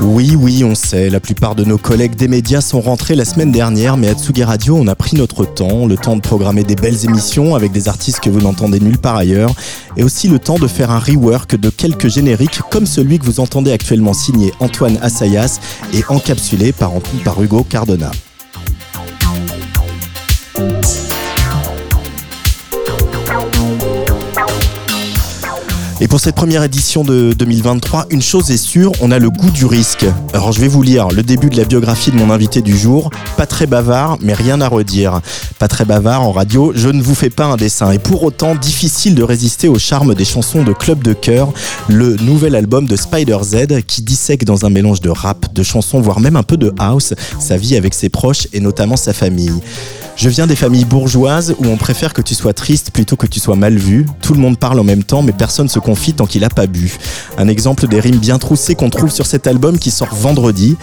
Oui, oui, on sait, la plupart de nos collègues des médias sont rentrés la semaine dernière, mais à Tsugi Radio, on a pris notre temps, le temps de programmer des belles émissions avec des artistes que vous n'entendez nulle part ailleurs, et aussi le temps de faire un rework de quelques génériques comme celui que vous entendez actuellement signé Antoine Assayas et encapsulé par, par Hugo Cardona. Et pour cette première édition de 2023, une chose est sûre, on a le goût du risque. Alors je vais vous lire le début de la biographie de mon invité du jour. Pas très bavard, mais rien à redire. Pas très bavard en radio, je ne vous fais pas un dessin. Et pour autant, difficile de résister au charme des chansons de Club de Cœur, le nouvel album de Spider Z qui dissèque dans un mélange de rap, de chansons, voire même un peu de house, sa vie avec ses proches et notamment sa famille. Je viens des familles bourgeoises où on préfère que tu sois triste plutôt que tu sois mal vu. Tout le monde parle en même temps, mais personne se confie tant qu'il a pas bu. Un exemple des rimes bien troussées qu'on trouve sur cet album qui sort vendredi.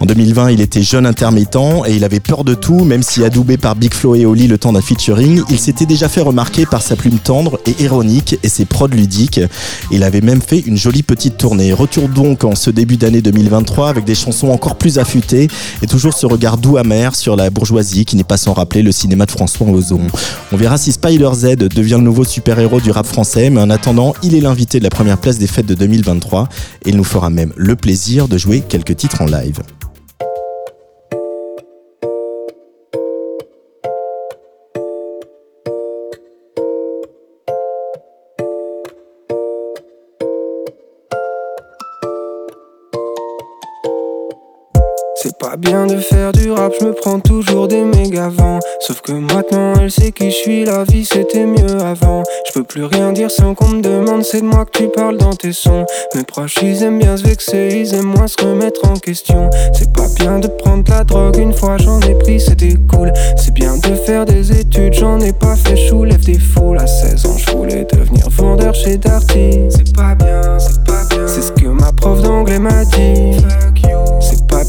En 2020, il était jeune intermittent et il avait peur de tout, même si adoubé par Big Flo et Oli le temps d'un featuring, il s'était déjà fait remarquer par sa plume tendre et ironique et ses prods ludiques. Il avait même fait une jolie petite tournée. Retour donc en ce début d'année 2023 avec des chansons encore plus affûtées et toujours ce regard doux amer sur la bourgeoisie qui n'est pas sans rappeler le cinéma de François Ozon. On verra si Spider Z devient le nouveau super-héros du rap français, mais en attendant, il est l'invité de la première place des fêtes de 2023 et il nous fera même le plaisir de jouer quelques titres en live. Pas bien de faire du rap, je me prends toujours des méga vents. Sauf que maintenant elle sait qui je suis, la vie c'était mieux avant. Je peux plus rien dire sans qu'on me demande, c'est de moi que tu parles dans tes sons. Mes proches ils aiment bien se vexer, ils aiment moins se remettre en question. C'est pas bien de prendre la drogue, une fois j'en ai pris, c'était cool. C'est bien de faire des études, j'en ai pas fait, je lève des foules. À 16 ans, je voulais devenir vendeur chez Darty. C'est pas bien, c'est pas bien. C'est ce que ma prof d'anglais m'a dit.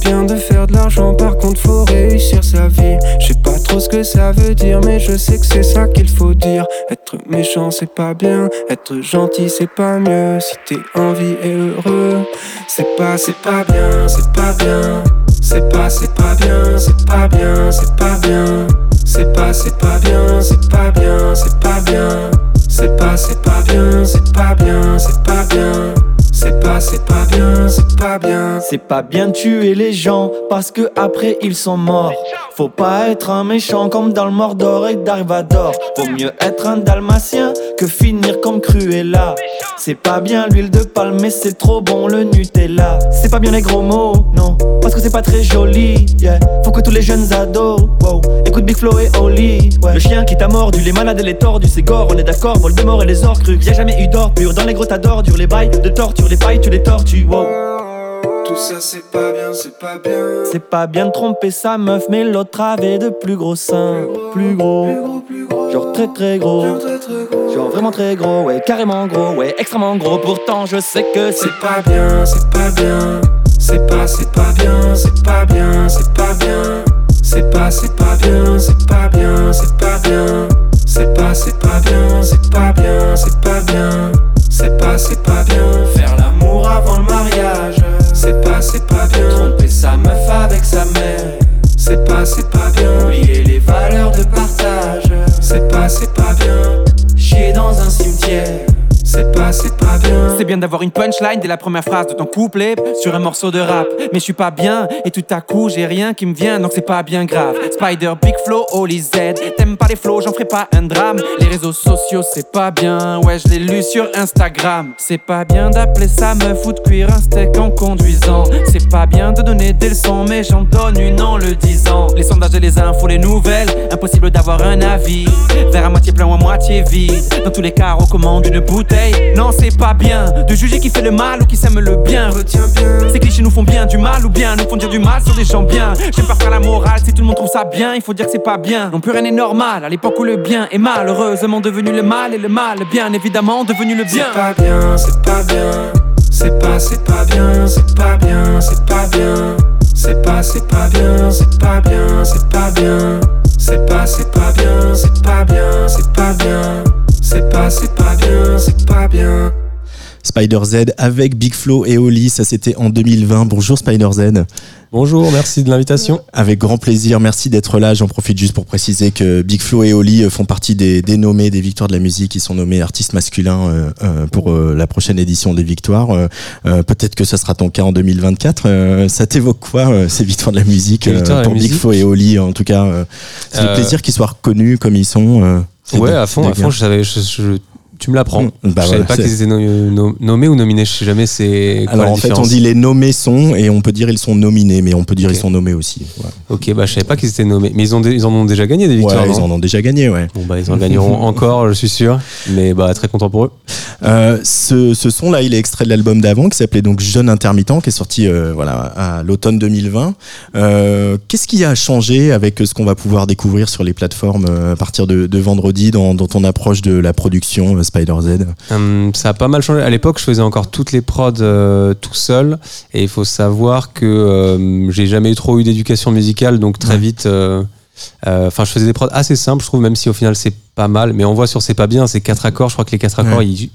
Bien de faire de l'argent, par contre faut réussir sa vie. Je sais pas trop ce que ça veut dire, mais je sais que c'est ça qu'il faut dire. Être méchant c'est pas bien, être gentil c'est pas mieux. Si t'es en vie et heureux, c'est pas, c'est pas bien, c'est pas bien. C'est pas, c'est pas bien, c'est pas bien, c'est pas bien. C'est pas, c'est pas bien, c'est pas bien, c'est pas bien. C'est pas, c'est pas bien, c'est pas bien, c'est pas bien. C'est pas, c'est pas bien, c'est pas bien. C'est pas bien de tuer les gens parce que après ils sont morts. Faut pas être un méchant comme dans le Mordor et Darvador. Vaut mieux être un dalmatien que finir comme Cruella. C'est pas bien l'huile de palme, mais c'est trop bon le Nutella. C'est pas bien les gros mots, non, parce que c'est pas très joli. Yeah. Faut que tous les jeunes ados, wow, écoute Big Flo et Oli. Le chien qui t'a mordu, les malades et les tordus, c'est gore, on est d'accord. Voldemort et les orcrux, y'a jamais eu d'or pur dans les grottes d'ordures, les bails de torture, les pailles, tu les tortues, wow. Tout ça c'est pas bien, c'est pas bien. C'est pas bien de tromper sa meuf, mais l'autre avait de plus gros seins. Plus gros, Plus gros, plus gros. genre très très gros. Genre très très gros. Genre vraiment très gros, ouais, carrément gros, ouais, extrêmement gros. Pourtant, je sais que c'est C'est pas bien, c'est pas bien. C'est pas, c'est pas bien, c'est pas bien, c'est pas bien. C'est pas, c'est pas bien, c'est pas bien, c'est pas bien. C'est pas, c'est pas bien, c'est pas bien, c'est pas bien. C'est pas, c'est pas bien. Faire avant le mariage. C'est pas, c'est pas bien. Tromper sa meuf avec sa mère. C'est pas, c'est pas bien. Oublier les valeurs de partage. C'est pas, c'est pas bien. Chier dans un cimetière. C'est pas, c'est pas bien. C'est bien d'avoir une punchline dès la première phrase de ton couplet sur un morceau de rap. Mais je suis pas bien et tout à coup j'ai rien qui me vient donc c'est pas bien grave. Spider, Big Flow, Holy Z. T'aimes pas les flows, j'en ferai pas un drame. Les réseaux sociaux c'est pas bien, ouais je l'ai lu sur Instagram. C'est pas bien d'appeler sa meuf ou de cuire un steak en conduisant. C'est pas bien de donner des leçons, mais j'en donne une en le disant. Les sondages et les infos, les nouvelles, impossible d'avoir un avis. Vers à moitié plein ou à moitié vide. Dans tous les cas, recommande une bouteille. Non, c'est pas bien, de juger qui fait le mal ou qui s'aime le bien. Retiens bien. Ces clichés nous font bien du mal ou bien nous font dire du mal sur des gens bien. J'aime pas faire la morale, si tout le monde trouve ça bien, il faut dire que c'est pas bien. Non plus rien n'est normal, à l'époque où le bien est malheureusement devenu le mal et le mal, bien évidemment devenu le bien. C'est pas bien, c'est pas bien. C'est pas, c'est pas bien, c'est pas bien, c'est pas bien. C'est pas, c'est pas bien, c'est pas bien, c'est pas bien. C'est pas, c'est pas bien, c'est pas bien, c'est pas bien. C'est pas, c'est pas bien, c'est pas bien. Spider Z avec Big Flo et Oli, ça c'était en 2020. Bonjour Spider Z. Bonjour, merci de l'invitation. Avec grand plaisir, merci d'être là. J'en profite juste pour préciser que Big Flo et Oli font partie des, des nommés des victoires de la musique. Ils sont nommés artistes masculins euh, euh, pour euh, la prochaine édition des victoires. Euh, euh, Peut-être que ça sera ton cas en 2024. Euh, ça t'évoque quoi euh, ces victoires de la musique euh, pour Big musique Flo et Oli En tout cas, euh, c'est Euh, un plaisir qu'ils soient reconnus comme ils sont. Ouais, à fond, à fond, je savais, je- je- tu me l'apprends. Bah je savais pas qu'ils étaient no- no- nommés ou nominés, je sais jamais c'est Alors en fait, on dit les nommés sont et on peut dire ils sont nominés, mais on peut dire Ok. ils sont nommés aussi. Voilà. Ok, bah je savais pas qu'ils étaient nommés. Mais ils, ont ils en ont déjà gagné des victoires, Ouais, ils en ont déjà gagné, ouais. Bon bah ils en gagneront encore, je suis sûr. Mais bah très content pour eux. Euh, ce, ce son-là, il est extrait de l'album d'avant qui s'appelait donc Jeune intermittent, qui est sorti euh, voilà à l'automne 2020. Euh, Qu'est-ce qui a changé avec ce qu'on va pouvoir découvrir sur les plateformes à partir de, de vendredi dans, dans ton approche de la production euh, Spider Z Hum, ça a pas mal changé. À l'époque, je faisais encore toutes les prods euh, tout seul. Et il faut savoir que euh, j'ai jamais trop eu d'éducation musicale, donc très Ouais. vite. euh, Enfin, je faisais des prods assez simples, je trouve, même si au final c'est pas mal. Mais on voit sur c'est pas bien, c'est quatre accords. Je crois que les quatre accords, Ouais. ils,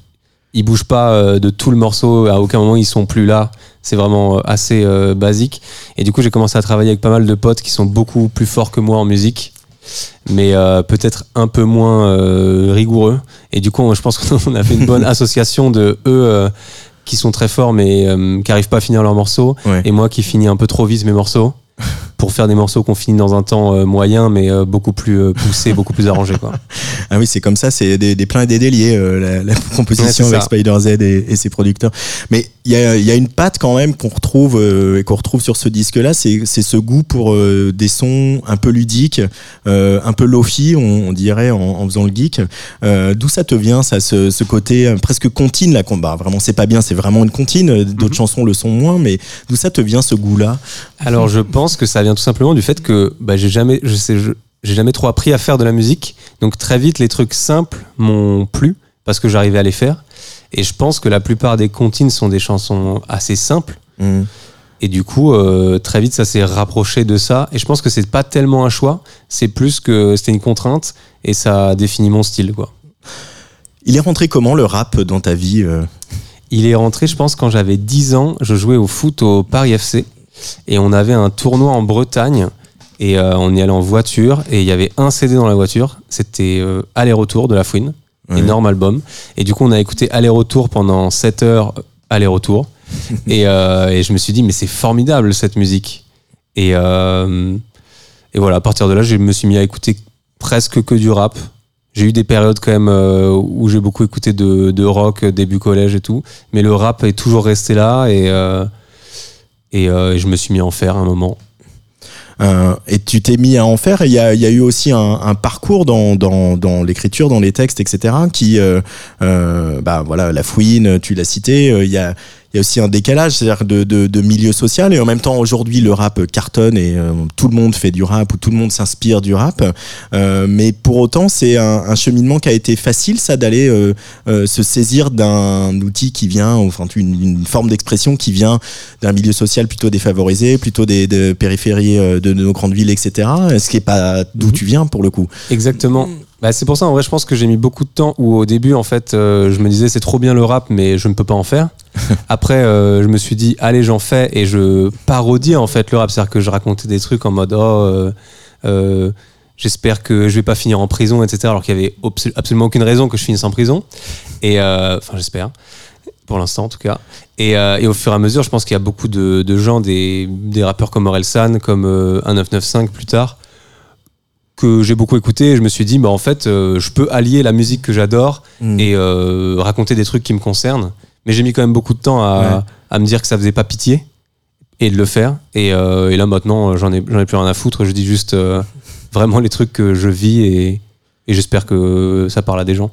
ils bougent pas de tout le morceau. À aucun moment ils sont plus là. C'est vraiment assez basique. Et du coup, j'ai commencé à travailler avec pas mal de potes qui sont beaucoup plus forts que moi en musique mais euh, peut-être un peu moins euh, rigoureux. Et du coup, je pense qu'on a fait une bonne association de eux euh, qui sont très forts mais qui arrivent pas à finir leurs morceaux, Ouais. et moi qui finis un peu trop vite mes morceaux pour faire des morceaux qu'on finit dans un temps euh, moyen mais euh, beaucoup plus euh, poussé, beaucoup plus arrangé quoi. Ah oui, c'est comme ça, c'est des, des pleins et des déliés, la, la composition avec. Spider Z et, et ses producteurs. Mais il y a, il y a une patte quand même qu'on retrouve et qu'on retrouve sur ce disque-là, c'est ce goût pour des sons un peu ludiques, un peu lofi, on, on dirait en, en faisant le geek. D'où ça te vient, ça, ce, ce côté presque comptine là, qu'on- bah, vraiment c'est pas bien, c'est vraiment une comptine. euh, D'autres chansons le sont moins, mais d'où ça te vient ce goût-là? Alors je pense que ça vient tout simplement du fait que bah, j'ai jamais, je sais, j'ai jamais trop appris à faire de la musique. Donc très vite les trucs simples m'ont plu parce que j'arrivais à les faire. Et je pense que la plupart des comptines sont des chansons assez simples. Hum. Et du coup, euh, très vite, ça s'est rapproché de ça. Et je pense que c'est pas tellement un choix, c'est plus que c'était une contrainte et ça définit mon style, quoi. Il est rentré comment le rap dans ta vie euh? Il est rentré, je pense, quand j'avais 10 ans. Je jouais au foot au Paris FC et on avait un tournoi en Bretagne et euh, on y allait en voiture et il y avait un CD dans la voiture. C'était euh, Aller-retour de La Fouine, Ouais. énorme album. Et du coup, on a écouté Aller-retour pendant 7 heures, Aller-retour. et, euh, et je me suis dit, mais c'est formidable cette musique. Et, et voilà, à partir de là, je me suis mis à écouter presque que du rap. J'ai eu des périodes quand même euh, où j'ai beaucoup écouté de, de rock début collège et tout, mais le rap est toujours resté là et, euh, et, euh, et je me suis mis à en faire un moment. Euh, et tu t'es mis à en faire. Il y a, y a eu aussi un, un parcours dans, dans, dans l'écriture, dans les textes, etc. Qui, euh, euh, bah voilà, la fouine, tu l'as cité. euh, Il y a il y a aussi un décalage, c'est-à-dire de, de, de milieu social. Et en même temps, aujourd'hui, le rap cartonne et euh, tout le monde fait du rap ou tout le monde s'inspire du rap. Euh, mais pour autant, c'est un, un cheminement qui a été facile, ça, d'aller euh, euh, se saisir d'un outil qui vient, enfin, une, une forme d'expression qui vient d'un milieu social plutôt défavorisé, plutôt des, des périphéries de, de nos grandes villes, etc. Ce qui est pas d'où tu viens pour le coup. Exactement. Bah, c'est pour ça, en vrai, je pense que j'ai mis beaucoup de temps où au début, en fait, euh, je me disais c'est trop bien le rap, mais je ne peux pas en faire. Après, euh, je me suis dit allez, j'en fais et je parodiais en fait le rap. C'est-à-dire que je racontais des trucs en mode oh, euh, j'espère que je vais pas finir en prison, etc. Alors qu'il y avait absolument aucune raison que je finisse en prison. Et enfin, j'espère. Pour l'instant, en tout cas. Et, euh, et au fur et à mesure, je pense qu'il y a beaucoup de, de gens, des, des rappeurs comme Orelsan, comme euh, 1995 plus tard, que j'ai beaucoup écouté et je me suis dit bah en fait euh, je peux allier la musique que j'adore Mm. et euh, raconter des trucs qui me concernent mais j'ai mis quand même beaucoup de temps à, Ouais. à me dire que ça faisait pas pitié et de le faire et, euh, et là maintenant j'en ai j'en ai plus rien à foutre je dis juste vraiment les trucs que je vis et, et j'espère que ça parle à des gens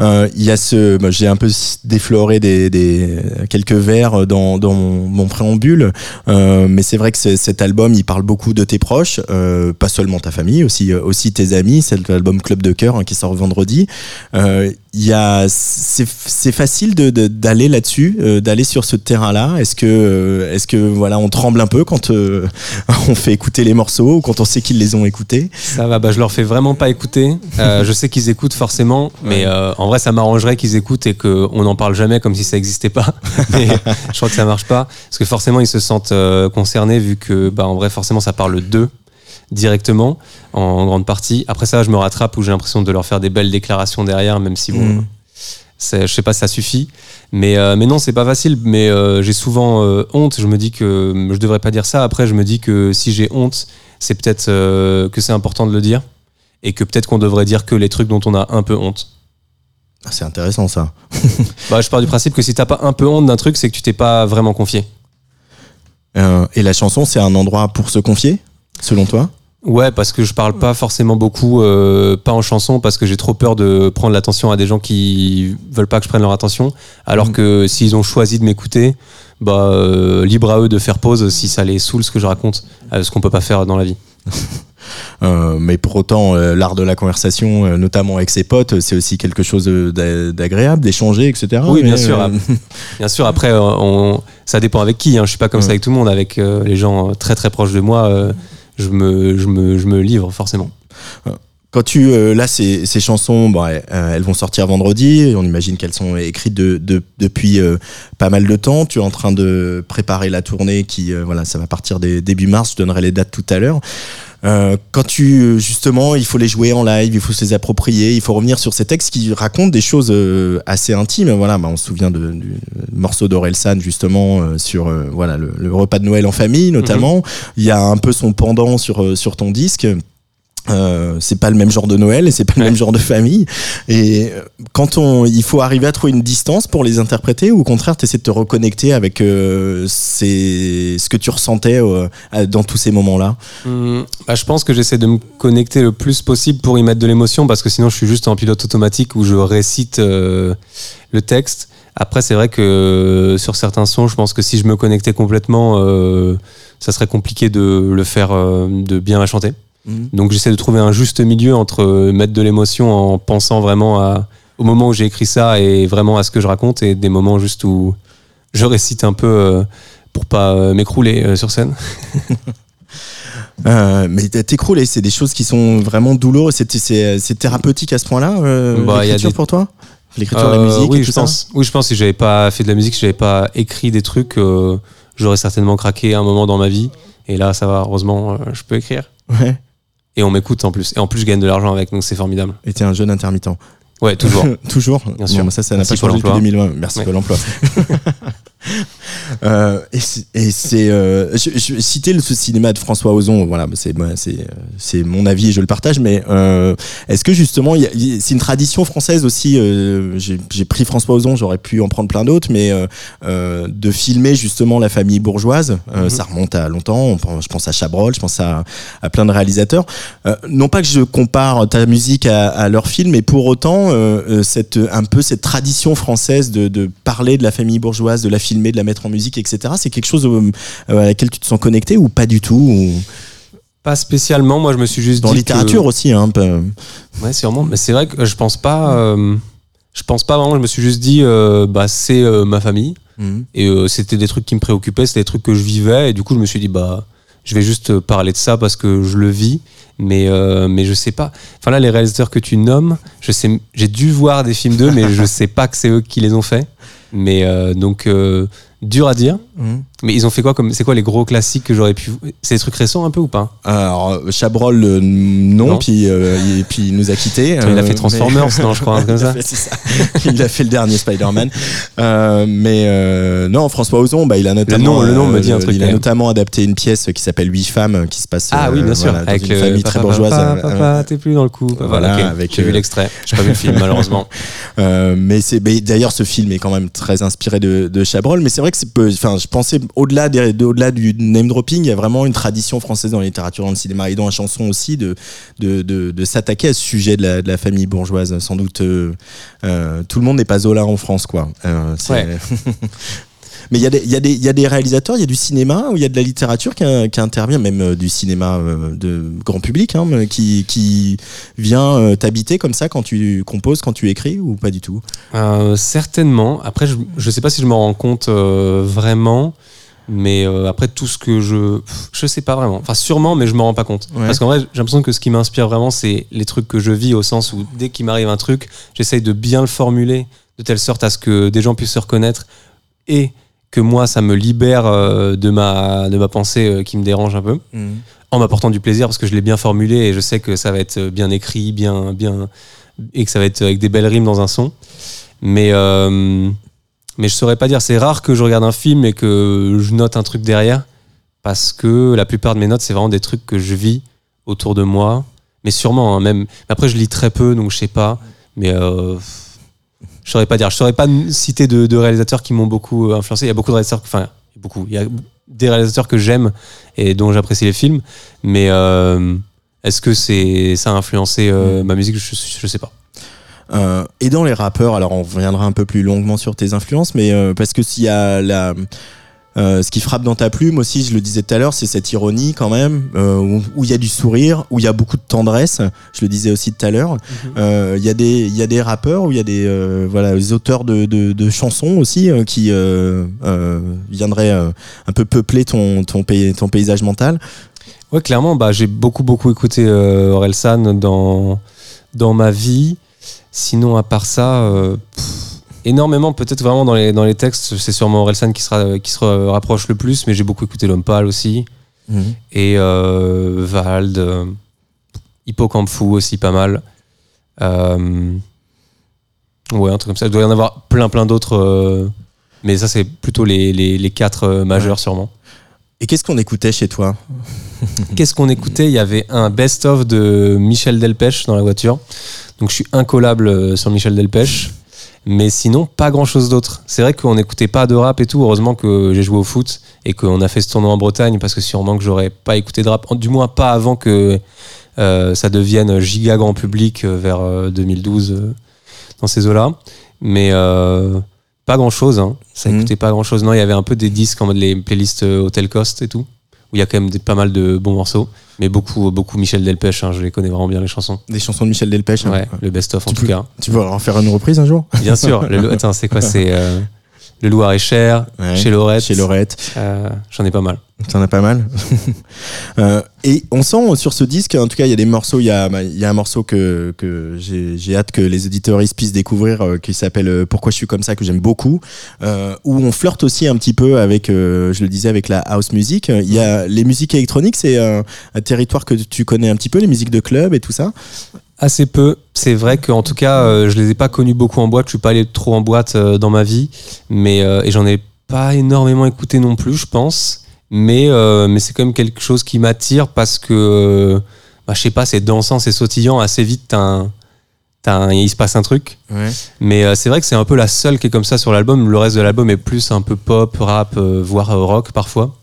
Euh, Il y a ce, moi, j'ai un peu défloré des, des quelques vers dans, dans mon, mon préambule, euh, mais c'est vrai que cet album, il parle beaucoup de tes proches, euh, pas seulement ta famille, aussi aussi tes amis. C'est l'album Club de cœur hein, qui sort vendredi. Il y a, c'est facile d'aller là-dessus, d'aller sur ce terrain-là. Est-ce que est-ce que voilà, on tremble un peu quand on fait écouter les morceaux ou quand on sait qu'ils les ont écoutés? Ça va, bah, je leur fais vraiment pas écouter. Je sais qu'ils écoutent forcément, mais euh, en vrai, ça m'arrangerait qu'ils écoutent et qu'on n'en parle jamais comme si ça existait pas. mais je crois que ça marche pas. Parce que forcément, ils se sentent euh, concernés vu que, bah, en vrai, forcément, ça parle d'eux directement, en grande partie. Après ça, je me rattrape où j'ai l'impression de leur faire des belles déclarations derrière, même si bon. Mm. c'est- Je sais pas si ça suffit, mais, euh, mais non, c'est pas facile. Mais j'ai souvent honte. Je me dis que je devrais pas dire ça. Après, je me dis que si j'ai honte, c'est peut-être que c'est important de le dire et que peut-être qu'on devrait dire que les trucs dont on a un peu honte. Ah, C'est intéressant ça. Bah, je pars du principe que si t'as pas un peu honte d'un truc, c'est que tu t'es pas vraiment confié. Euh, et la chanson, c'est un endroit pour se confier, selon toi? Ouais, parce que je parle pas forcément beaucoup, euh, pas en chanson, parce que j'ai trop peur de prendre l'attention à des gens qui veulent pas que je prenne leur attention. Alors Mhm. que s'ils ont choisi de m'écouter, bah euh, libre à eux de faire pause si ça les saoule ce que je raconte, ce qu'on peut pas faire dans la vie. Euh, mais pour autant, euh, l'art de la conversation, euh, notamment avec ses potes, c'est aussi quelque chose d'a- d'agréable, d'échanger, etc. Oui, bien sûr. Bien sûr, après, on, ça dépend avec qui. Hein. Je suis pas comme Ouais. ça avec tout le monde. Avec les gens très très proches de moi, je, me, je, me, je me livre forcément. Quand tu euh, là ces, ces chansons, bon, elles, elles vont sortir vendredi. On imagine qu'elles sont écrites de, de- depuis euh, pas mal de temps. Tu es en train de préparer la tournée qui, euh, voilà, ça va partir des, début mars. Je donnerai les dates tout à l'heure. Euh, quand tu justement, il faut les jouer en live, il faut se les approprier, il faut revenir sur ces textes qui racontent des choses euh, assez intimes. Voilà, bah, on se souvient de, du morceau d'Orelsan justement euh, sur euh, voilà le, le repas de Noël en famille notamment. Il y a un peu son pendant sur euh, sur ton disque. Euh, c'est pas le même genre de Noël et c'est pas le même genre de famille. Et euh, quand on, il faut arriver à trouver une distance pour les interpréter, ou au contraire, t'essaies de te reconnecter avec euh, ces- ce que tu ressentais euh, dans tous ces moments-là? Hum, bah, je pense que j'essaie de me connecter le plus possible pour y mettre de l'émotion parce que sinon je suis juste en pilote automatique où je récite euh, le texte. Après, c'est vrai que euh, sur certains sons, je pense que si je me connectais complètement, euh, ça serait compliqué de le faire, euh, de bien la chanter. Donc j'essaie de trouver un juste milieu entre euh, mettre de l'émotion en pensant vraiment à, au moment où j'ai écrit ça et vraiment à ce que je raconte et des moments juste où je récite un peu euh, pour pas euh, m'écrouler sur scène. Euh, mais t'écroules, c'est des choses qui sont vraiment douloureuses. C'est, thérapeutique à ce point-là, euh, Bah, l'écriture des- pour toi? L'écriture, la Euh, musique oui, et je tout ça? pense. Oui, je pense que si j'avais pas fait de la musique, si j'avais pas écrit des trucs, j'aurais certainement craqué un moment dans ma vie. Et là, ça va, heureusement, je peux écrire. Ouais. Et on m'écoute en plus. Et en plus, je gagne de l'argent avec, donc c'est formidable. Et t'es un jeune intermittent. Ouais, toujours. Toujours. Bien sûr. Bon, bah, ça, ça n'a pas changé depuis emploi. 2020. Merci Ouais. Pôle emploi. Euh, et c'est- euh, je, je citais le cinéma de François Ozon. Voilà, c'est c'est euh, c'est mon avis et je le partage. Mais euh, est-ce que justement, c'est une tradition française aussi. euh, J'ai pris François Ozon, j'aurais pu en prendre plein d'autres, mais euh, de filmer justement la famille bourgeoise. euh, Mhm. Ça remonte à longtemps. Je pense à Chabrol, je pense à, à plein de réalisateurs. Euh, non pas que je compare ta musique à, à leur film, mais pour autant, cette, un peu cette tradition française de, de parler de la famille bourgeoise, de la filmer, de la mettre en musique, etc. C'est quelque chose euh, à laquelle tu te sens connecté ou pas du tout ou... pas spécialement. Moi, je me suis juste Dans dit littérature que- aussi, hein, un peu. Ouais, sûrement. Mais c'est vrai que je pense pas. euh, je pense pas vraiment. Je me suis juste dit, euh, bah, c'est euh, ma famille. Mhm. Et euh, c'était des trucs qui me préoccupaient, c'était des trucs que je vivais. Et du coup, je me suis dit, bah, je vais juste euh, parler de ça parce que je le vis. Mais, euh, mais je sais pas. Enfin, là, les réalisateurs que tu nommes, je sais, j'ai dû voir des films d'eux, mais je sais pas que c'est eux qui les ont faits. Mais euh, donc, euh, dur à dire. Mhm. Mais ils ont fait quoi comme. C'est quoi les gros classiques que j'aurais pu. C'est des trucs récents un peu ou pas? Alors, euh, Chabrol, euh, non, Non. Puis, euh, il, puis il nous a quittés. Attends, il a euh, fait Transformers, mais- non, je crois, comme Il a ça. fait- c'est ça. il a fait le dernier Spider-Man. Euh, mais euh, non, François Ozon, bah, il a notamment, nom- le nom me dit un euh, truc, Il a notamment adapté une pièce qui s'appelle Huit femmes, euh, qui se passe Ah oui, euh, bien sûr. voilà, avec une le famille très bourgeoise. Papa, euh, papa, t'es plus dans le coup. Voilà, avec, J'ai vu euh, l'extrait. J'ai pas vu le film, malheureusement. Euh, mais c'est d'ailleurs ce film est quand même très inspiré de, de Chabrol mais c'est vrai que c'est peu enfin je pensais au-delà des- de- au-delà du name dropping, il y a vraiment une tradition française dans la littérature, dans le cinéma et dans la chanson aussi de de, de, de s'attaquer à ce sujet de la, de la famille bourgeoise. Sans doute, euh, euh, tout le monde n'est pas Zola en France, quoi. Euh, Ouais. Mais il y, a des- y, a des- il y a des réalisateurs, il y a du cinéma ou il y a de la littérature qui, qui intervient, même du cinéma de grand public, hein, qui, qui vient t'habiter comme ça quand tu composes, quand tu écris ou pas du tout? Euh, certainement. Après, je, je sais pas si je m'en rends compte euh, vraiment. Mais euh, après, tout ce que je. Je sais pas vraiment. Enfin, sûrement, mais je me rends pas compte. Ouais. Parce qu'en vrai, j'ai l'impression que ce qui m'inspire vraiment, c'est les trucs que je vis, au sens où dès qu'il m'arrive un truc, j'essaye de bien le formuler de telle sorte à ce que des gens puissent se reconnaître et que moi, ça me libère euh, de, ma, de ma pensée euh, qui me dérange un peu en m'apportant du plaisir parce que je l'ai bien formulé et je sais que ça va être bien écrit, bien, bien, et que ça va être avec des belles rimes dans un son. Mais, mais je saurais pas dire. C'est rare que je regarde un film et que je note un truc derrière parce que la plupart de mes notes, c'est vraiment des trucs que je vis autour de moi. Mais sûrement, hein, même. Après, je lis très peu, donc je sais pas. Mais euh, je saurais pas dire. Je saurais pas citer de, de réalisateurs qui m'ont beaucoup euh, influencé. Il y a beaucoup de réalisateurs, enfin, beaucoup. Il y a des réalisateurs que j'aime et dont j'apprécie les films. Mais euh, est-ce que c'est ça a influencé euh, ma musique? Je, je sais pas. Euh, et dans les rappeurs, alors on reviendra un peu plus longuement sur tes influences, mais euh, parce que s'il y a la, euh, ce qui frappe dans ta plume aussi, je le disais tout à l'heure, c'est cette ironie quand même, euh, où il y a du sourire, où il y a beaucoup de tendresse. Je le disais aussi tout à l'heure. Euh, Il y a des, il y a des rappeurs, où il y a des, euh, voilà, des auteurs de, de, de chansons aussi euh, qui euh, euh, viendraient euh, un peu peupler ton, ton, pays, ton paysage mental. Ouais, clairement, bah, j'ai beaucoup, beaucoup écouté euh, Orelsan dans, dans ma vie. Sinon, à part ça, euh, pff, énormément, peut-être vraiment dans les, dans les textes, c'est sûrement Orelsan qui, sera, qui se rapproche le plus, mais j'ai beaucoup écouté L'Homme Pâle aussi. Et euh, Vald, euh, Hippocampe Fou aussi, pas mal. Euh, ouais, un truc comme ça. Il doit y en avoir plein, plein d'autres. euh, mais ça, c'est plutôt les, les, les quatre majeurs, sûrement. Et qu'est-ce qu'on écoutait chez toi? Qu'est-ce qu'on écoutait? Il y avait un best-of de Michel Delpech dans la voiture. Donc je suis incollable euh, sur Michel Delpech. Mais sinon, pas grand-chose d'autre. C'est vrai qu'on n'écoutait pas de rap et tout. Heureusement que j'ai joué au foot et qu'on a fait ce tournoi en Bretagne parce que sûrement que j'aurais pas écouté de rap. Du moins pas avant que euh, ça devienne giga grand public euh, vers euh, 2012 euh, dans ces eaux-là. Mais euh, pas grand-chose. Hein. Ça Mhm. écoutait pas grand-chose. Non, il y avait un peu des disques en mode les playlists Hotel Cost et tout où il y a quand même des- pas mal de bons morceaux, mais beaucoup, beaucoup Michel Delpech, hein, je les connais vraiment bien les chansons. Des chansons de Michel Delpech hein Ouais, le best-of en Tu tout peux- cas. Tu veux en faire une reprise un jour? Bien sûr, le, attends, c'est quoi C'est euh, Le Loir est cher, Ouais. chez Lorette. Chez Lorette. Euh, J'en ai pas mal. T'en as pas mal. Euh, et on sent sur ce disque, en tout cas, il y a des morceaux. Il y a, il y a un morceau que, que j'ai hâte que les auditeurs puissent découvrir, euh, qui s'appelle Pourquoi je suis comme ça, que j'aime beaucoup, où on flirte aussi un petit peu avec, je le disais, avec la house music. Il y a les musiques électroniques, c'est un, un territoire que tu connais un petit peu, les musiques de club et tout ça. Assez peu. C'est vrai qu'en tout cas, euh, je les ai pas connus beaucoup en boîte. Je suis pas allé trop en boîte euh, dans ma vie, mais euh, et j'en ai pas énormément écouté non plus, je pense. Mais euh, mais c'est quand même quelque chose qui m'attire parce que bah, je sais pas, c'est dansant, c'est sautillant. Assez vite, t'as un- t'as un- il se passe un truc. Mais c'est vrai que c'est un peu la seule qui est comme ça sur l'album. Le reste de l'album est plus un peu pop, rap, voire rock parfois.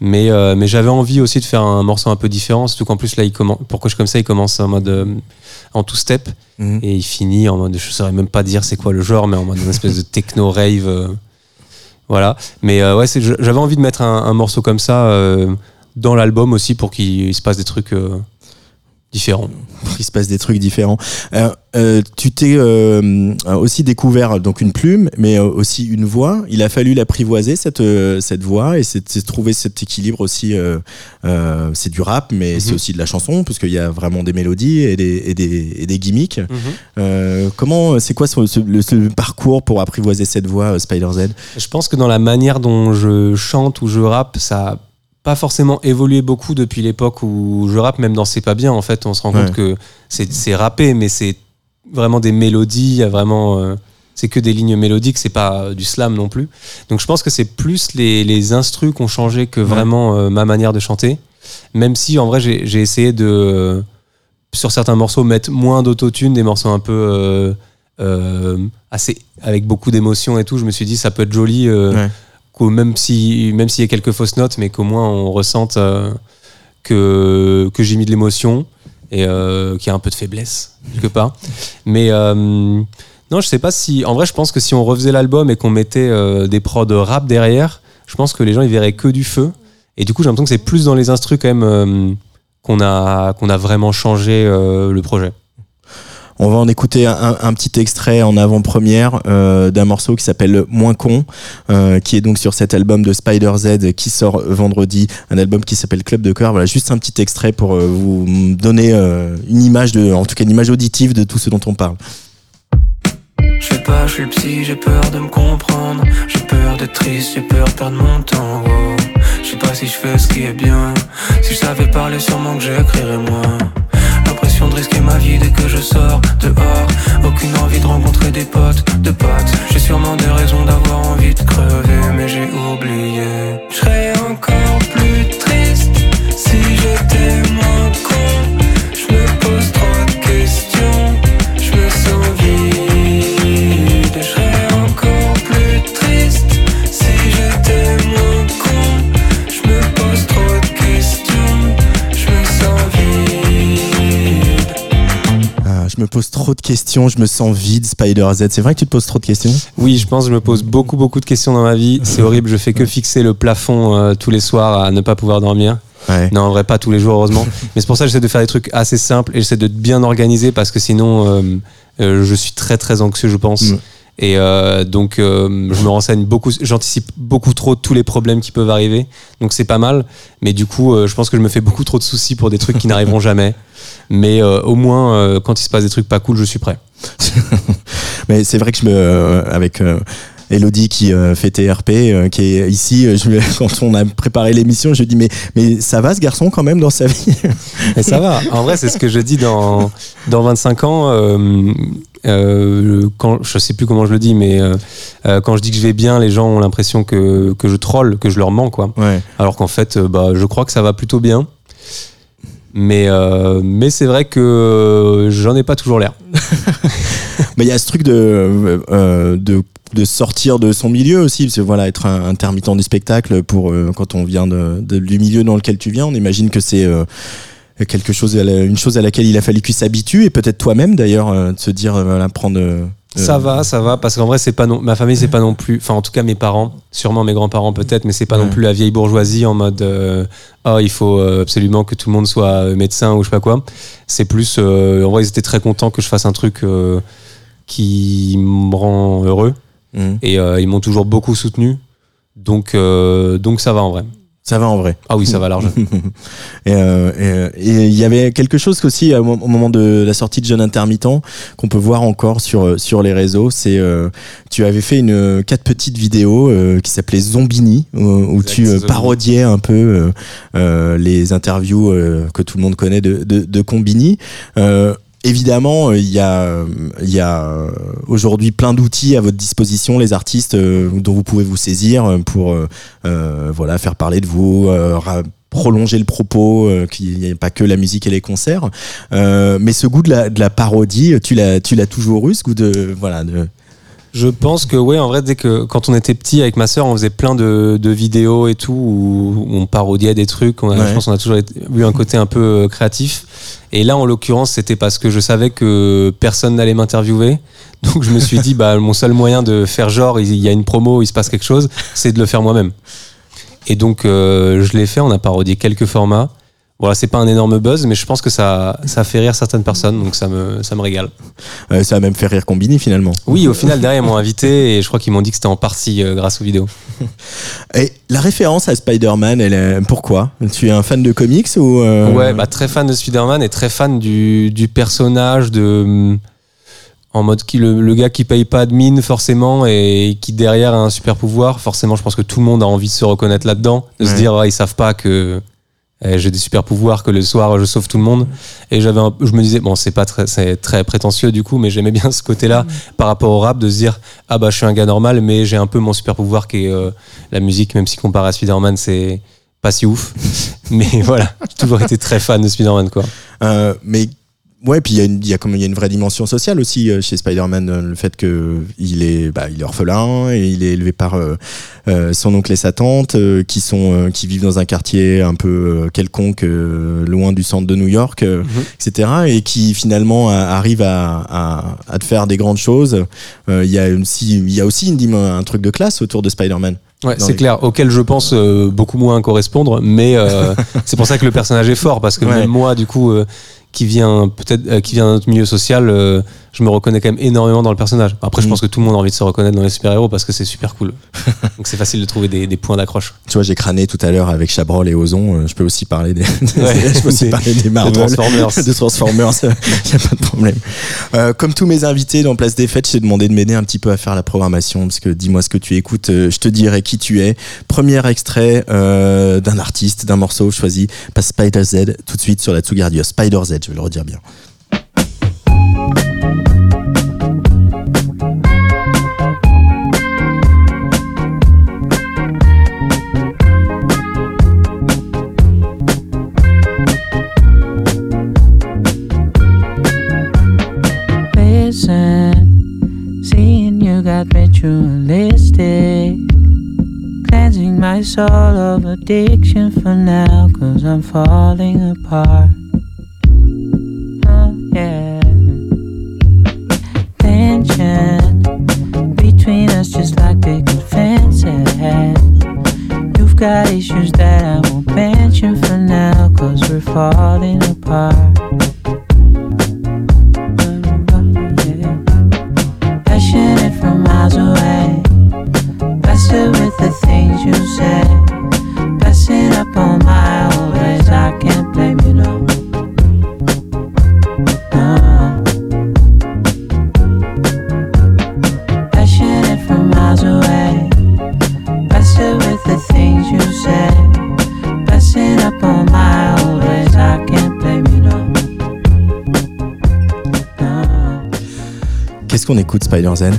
Mais, euh, mais j'avais envie aussi de faire un morceau un peu différent, surtout qu'en plus là, il commence, pourquoi je suis comme ça, il commence en mode en two step Mhm. et il finit en mode, je saurais même pas dire c'est quoi le genre, mais en mode une espèce de techno rave. euh, voilà. Mais euh, ouais, j'avais envie de mettre un, un morceau comme ça euh, dans l'album aussi pour qu'il se passe des trucs différents. il se passe des trucs différents. Euh, euh, tu t'es euh, aussi découvert donc une plume, mais aussi une voix. Il a fallu l'apprivoiser cette cette voix et c'est trouver cet équilibre aussi. c'est du rap, mais Mhm. c'est aussi de la chanson parce qu'il y a vraiment des mélodies et des et des, et des gimmicks. Euh, comment c'est quoi ce, ce- le, ce parcours pour apprivoiser cette voix Spider Z Je pense que dans la manière dont je chante ou je rappe, ça pas forcément évolué beaucoup depuis l'époque où je rappe, même dans C'est pas bien, en fait, on se rend Ouais. compte que c'est rappé, mais c'est vraiment des mélodies, vraiment. euh, c'est que des lignes mélodiques, c'est pas euh, du slam non plus. Donc je pense que c'est plus les, les instrus qui ont changé que vraiment euh, ma manière de chanter. Même si en vrai j'ai j'ai essayé de, euh, sur certains morceaux, mettre moins d'autotune, des morceaux un peu assez avec beaucoup d'émotion et tout. Je me suis dit ça peut être joli. Ouais. Même si même s'il y a quelques fausses notes, mais qu'au moins on ressente euh, que que j'ai mis de l'émotion et euh, qu'il y a un peu de faiblesse quelque part. Mais euh, non, je sais pas si. En vrai, je pense que si on refaisait l'album et qu'on mettait des prods rap derrière, je pense que les gens ils verraient que du feu. Et du coup, j'ai l'impression que c'est plus dans les instrus quand même qu'on a qu'on a vraiment changé le projet. On va en écouter un, petit extrait en avant-première euh, d'un morceau qui s'appelle Moins con, euh, qui est donc sur cet album de Spider Z qui sort vendredi, un album qui s'appelle Club de cœur. Voilà, juste un petit extrait pour euh, vous donner une image de, en tout cas une image auditive de tout ce dont on parle. Je sais pas, je suis le psy, j'ai peur de me comprendre. J'ai peur d'être triste, j'ai peur de perdre mon temps. wow. Je sais pas si je fais ce qui est bien. Si je savais parler, sûrement que j'écrirais moins. L'impression de risquer ma vie dès que je sors questions, je me sens vide, Spider Z. C'est vrai que tu te poses trop de questions Oui, je pense que je me pose beaucoup beaucoup de questions dans ma vie. C'est horrible, je fais que fixer le plafond euh, tous les soirs à ne pas pouvoir dormir. Ouais. Non, en vrai, pas tous les jours, heureusement. Mais c'est pour ça que j'essaie de faire des trucs assez simples et j'essaie de bien organiser parce que sinon, euh, euh, je suis très très anxieux, je pense. Mm. Et euh, donc, euh, je me renseigne beaucoup, j'anticipe beaucoup trop tous les problèmes qui peuvent arriver. Donc, c'est pas mal. Mais du coup, euh, je pense que je me fais beaucoup trop de soucis pour des trucs qui n'arriveront jamais. Mais au moins, quand il se passe des trucs pas cool, je suis prêt. Mais c'est vrai que je me, avec Elodie qui euh, fait TRP, euh, qui est ici, euh, je, quand on a préparé l'émission, je lui dis mais mais ça va ce garçon quand même dans sa vie? Et ça va. En vrai, c'est ce que je dis dans, dans 25 ans. Euh, quand, je sais plus comment je le dis, mais euh, euh, quand je dis que je vais bien, les gens ont l'impression que, que je troll, que je leur mens, quoi. Ouais. Alors qu'en fait, euh, bah, je crois que ça va plutôt bien. Mais, euh, mais c'est vrai que j'en ai pas toujours l'air. Mais il y a ce truc de, de, de sortir de son milieu aussi, parce que voilà, être un intermittent du spectacle pour quand on vient de, de- du milieu dans lequel tu viens, on imagine que c'est quelque chose, une chose à laquelle il a fallu qu'il s'habitue, et peut-être toi-même d'ailleurs, euh, de se dire, euh, voilà, prendre. euh, Ça va, ça va, parce qu'en vrai, c'est pas non, ma famille, c'est pas non plus, enfin, en tout cas, mes parents, sûrement mes grands-parents peut-être, mais c'est pas non plus la vieille bourgeoisie en mode, euh, oh, il faut absolument que tout le monde soit médecin ou je sais pas quoi. C'est plus, euh, en vrai, ils étaient très contents que je fasse un truc qui me rend heureux hum. et ils m'ont toujours beaucoup soutenu. Donc, donc ça va en vrai. Ça va en vrai. Ah oui, ça va large. Et euh, et, il y avait quelque chose aussi au au moment de la sortie de Jeune Intermittent qu'on peut voir encore sur sur les réseaux. C'est euh, tu avais fait une quatre petites vidéos euh, qui s'appelaient Zombini où, Exact, tu euh, parodiais un peu euh, euh, les interviews euh, que tout le monde connaît de de, de Combini. Euh, Évidemment, euh, il y a, il y a euh, aujourd'hui plein d'outils à votre disposition, les artistes euh, dont vous pouvez vous saisir euh, pour euh, euh, voilà faire parler de vous, euh, prolonger le propos, euh, qu'il n'y ait pas que la musique et les concerts. Euh, mais ce goût de la, de la parodie, tu l'as, tu l'as toujours eu, ce goût de voilà de. Je pense que ouais, en vrai, dès que quand on était petit avec ma sœur, on faisait plein de, de vidéos et tout où on parodiait des trucs. On a- Ouais. Je pense qu'on a toujours eu un côté un peu euh, créatif. Et là, en l'occurrence, c'était parce que je savais que personne n'allait m'interviewer. Donc je me suis dit, bah mon seul moyen de faire genre, il y a une promo, il se passe quelque chose, c'est de le faire moi-même. Et donc euh, je l'ai fait. On a parodié quelques formats. Voilà, c'est pas un énorme buzz, mais je pense que ça, ça fait rire certaines personnes, donc ça me, ça me régale. Euh, ça a même fait rire Combini finalement. Oui, au final, derrière, ils m'ont invité et je crois qu'ils m'ont dit que c'était en partie euh, grâce aux vidéos. Et la référence à Spider-Man, elle est, pourquoi? Tu es un fan de comics ou euh, Ouais, bah, très fan de Spider-Man et très fan du, du personnage de. hum, En mode qui, le, le gars qui paye pas de mine forcément et qui derrière a un super pouvoir. Forcément, je pense que tout le monde a envie de se reconnaître là-dedans. De se dire, ah, ils savent pas que j'ai des super pouvoirs, que le soir je sauve tout le monde. Et j'avais un- je me disais, bon, c'est pas très, c'est très prétentieux du coup, mais j'aimais bien ce côté-là par rapport au rap de se dire, ah bah je suis un gars normal, mais j'ai un peu mon super pouvoir qui est euh, la musique, même si comparé à Spider-Man, c'est pas si ouf. mais voilà, j'ai toujours été très fan de Spider-Man quoi. Euh, mais Ouais, puis il y a une, il y a comme il y a une vraie dimension sociale aussi euh, chez Spider-Man, euh, le fait que il est, bah, il est orphelin et il est élevé par euh, euh, son oncle et sa tante, euh, qui sont, euh, qui vivent dans un quartier un peu quelconque, euh, loin du centre de New York, euh, etc. Et qui finalement arrive à, à, à te faire des grandes choses. Euh, Il y a aussi, il y a aussi une, un truc de classe autour de Spider-Man. Ouais, c'est les- clair, auquel je pense euh, beaucoup moins correspondre, mais euh, c'est pour ça que le personnage est fort, parce que Ouais. même moi, du coup, euh, qui vient peut-être, euh, qui vient d'un autre milieu social, euh, je me reconnais quand même énormément dans le personnage. Après, je Mm. pense que tout le monde a envie de se reconnaître dans les super-héros parce que c'est super cool. Donc c'est facile de trouver des, des points d'accroche. Tu vois, j'ai crâné tout à l'heure avec Chabrol et Ozon. euh, Je peux aussi parler des, Ouais. je peux aussi Des- parler des Marvel, de Transformers. Transformers. Il y a pas de problème. Euh, comme tous mes invités dans Place des Fêtes, j'ai demandé de m'aider un petit peu à faire la programmation parce que dis-moi ce que tu écoutes, euh, je te dirai qui tu es. Premier extrait euh, d'un artiste, d'un morceau choisi par Spider Z tout de suite sur la Tsugi Radio. Spider Z, je vais le redire bien. Got ritualistic. Cleansing my soul of addiction for now, cause I'm falling apart. Oh, yeah. Tension between us, just like picket fences. You've got issues that I won't mention for now, cause we're falling apart. You say. Blessing up on my old ways. I can't blame you, no. No. Passionate from miles away. Blessed with the things you say. Blessing up on my old ways. I can't blame you, no. No. Qu'est-ce qu'on écoute, Spider Z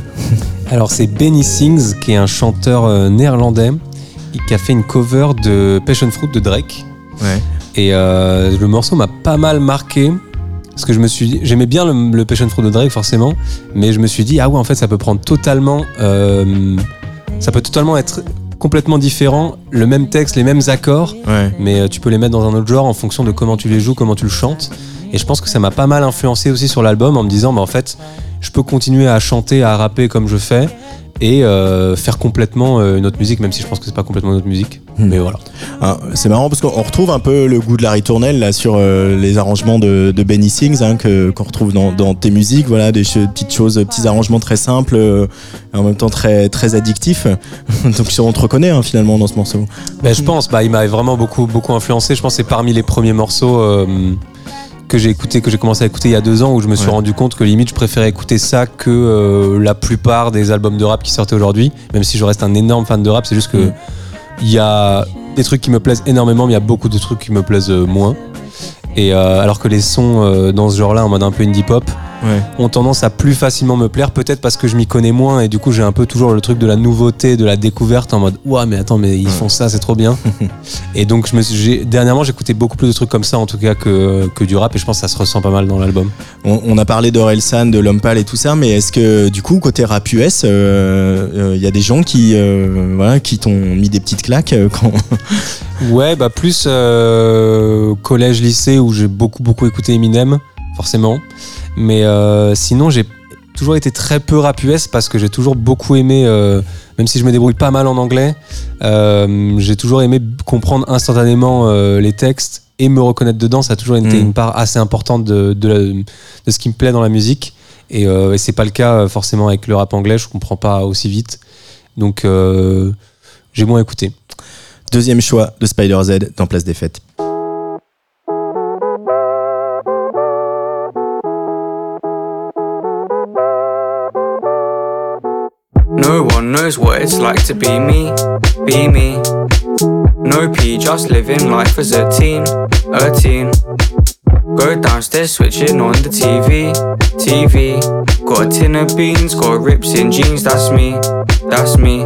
Alors c'est Benny Sings, qui est un chanteur euh, néerlandais, qui a fait une cover de Passion Fruit de Drake. Ouais. Et euh, le morceau m'a pas mal marqué. Parce que je me suis dit, j'aimais bien le, le Passion Fruit de Drake forcément, mais je me suis dit, ah ouais, en fait, ça peut prendre totalement. euh, ça peut totalement être complètement différent, le même texte, les mêmes accords, Ouais. mais euh, tu peux les mettre dans un autre genre en fonction de comment tu les joues, comment tu le chantes. Et je pense que ça m'a pas mal influencé aussi sur l'album en me disant, bah, en fait, je peux continuer à chanter, à rapper comme je fais et euh, faire complètement euh, une autre musique, même si je pense que c'est pas complètement une autre musique. Hmm. Mais voilà. Ah, c'est marrant parce qu'on retrouve un peu le goût de la ritournelle là sur euh, les arrangements de, de Benny Sings hein, que qu'on retrouve dans, dans tes musiques voilà des petites choses petits arrangements très simples euh, et en même temps très très addictifs donc on te reconnaît hein, finalement dans ce morceau Ben, je pense, bah, il m'a vraiment beaucoup, beaucoup influencé. Je pense que c'est parmi les premiers morceaux euh, que j'ai écouté, que j'ai commencé à écouter il y a deux ans, où je me suis Ouais. rendu compte que limite je préférais écouter ça que euh, la plupart des albums de rap qui sortaient aujourd'hui. Même si je reste un énorme fan de rap, c'est juste que Mm. il y a des trucs qui me plaisent énormément, mais il y a beaucoup de trucs qui me plaisent euh, moins. Et euh, alors que les sons euh, dans ce genre-là, en mode un peu indie pop, ouais ont tendance à plus facilement me plaire, peut-être parce que je m'y connais moins et du coup j'ai un peu toujours le truc de la nouveauté, de la découverte en mode ouah mais attends mais ils font ça c'est trop bien. et donc je me suis, dernièrement j'écoutais beaucoup plus de trucs comme ça en tout cas que, que du rap et je pense que ça se ressent pas mal dans l'album. on, on a parlé d'Orelsan de Lompal et tout ça mais est-ce que du coup côté rap US il euh, y a des gens qui euh, voilà qui t'ont mis des petites claques euh, quand Ouais bah plus euh, collège lycée où j'ai beaucoup beaucoup écouté Eminem forcément, mais euh, sinon j'ai toujours été très peu rap US parce que j'ai toujours beaucoup aimé, euh, même si je me débrouille pas mal en anglais, euh, j'ai toujours aimé comprendre instantanément euh, les textes et me reconnaître dedans. Ça a toujours été Mm. une part assez importante de, de, la- de ce qui me plaît dans la musique. Et, et c'est pas le cas forcément avec le rap anglais, je comprends pas aussi vite. Donc j'ai moins écouté. deuxième choix de Spider Z dans Place des Fêtes No one knows what it's like to be me, be me. No P, just living life as a teen, a teen. Go downstairs, switching on the TV, TV. Got a tin of beans, got rips in jeans, that's me, that's me.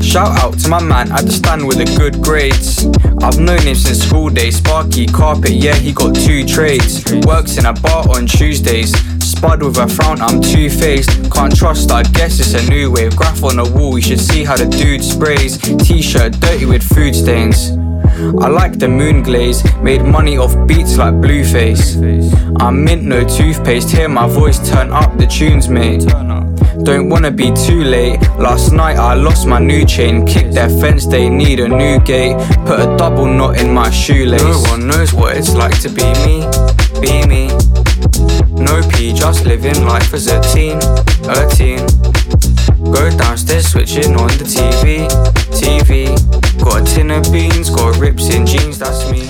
Shout out to my man at the stand with the good grades. I've known him since school days. Sparky carpet, yeah, he got two trades. Works in a bar on Tuesdays. Spud with a frown, I'm two faced. Can't trust, I guess it's a new wave. Graph on the wall, you should see how the dude sprays. T shirt dirty with food stains. I like the moon glaze, made money off beats like Blueface. I'm mint, no toothpaste, hear my voice turn up the tunes, mate. Don't wanna be too late. Last night I lost my new chain, kicked their fence, they need a new gate. Put a double knot in my shoelace. No one knows what it's like to be me, be me. No P, just living life as a teen, a teen. Go downstairs, switching on the TV, TV. Got a tin of beans, got rips in jeans, that's me,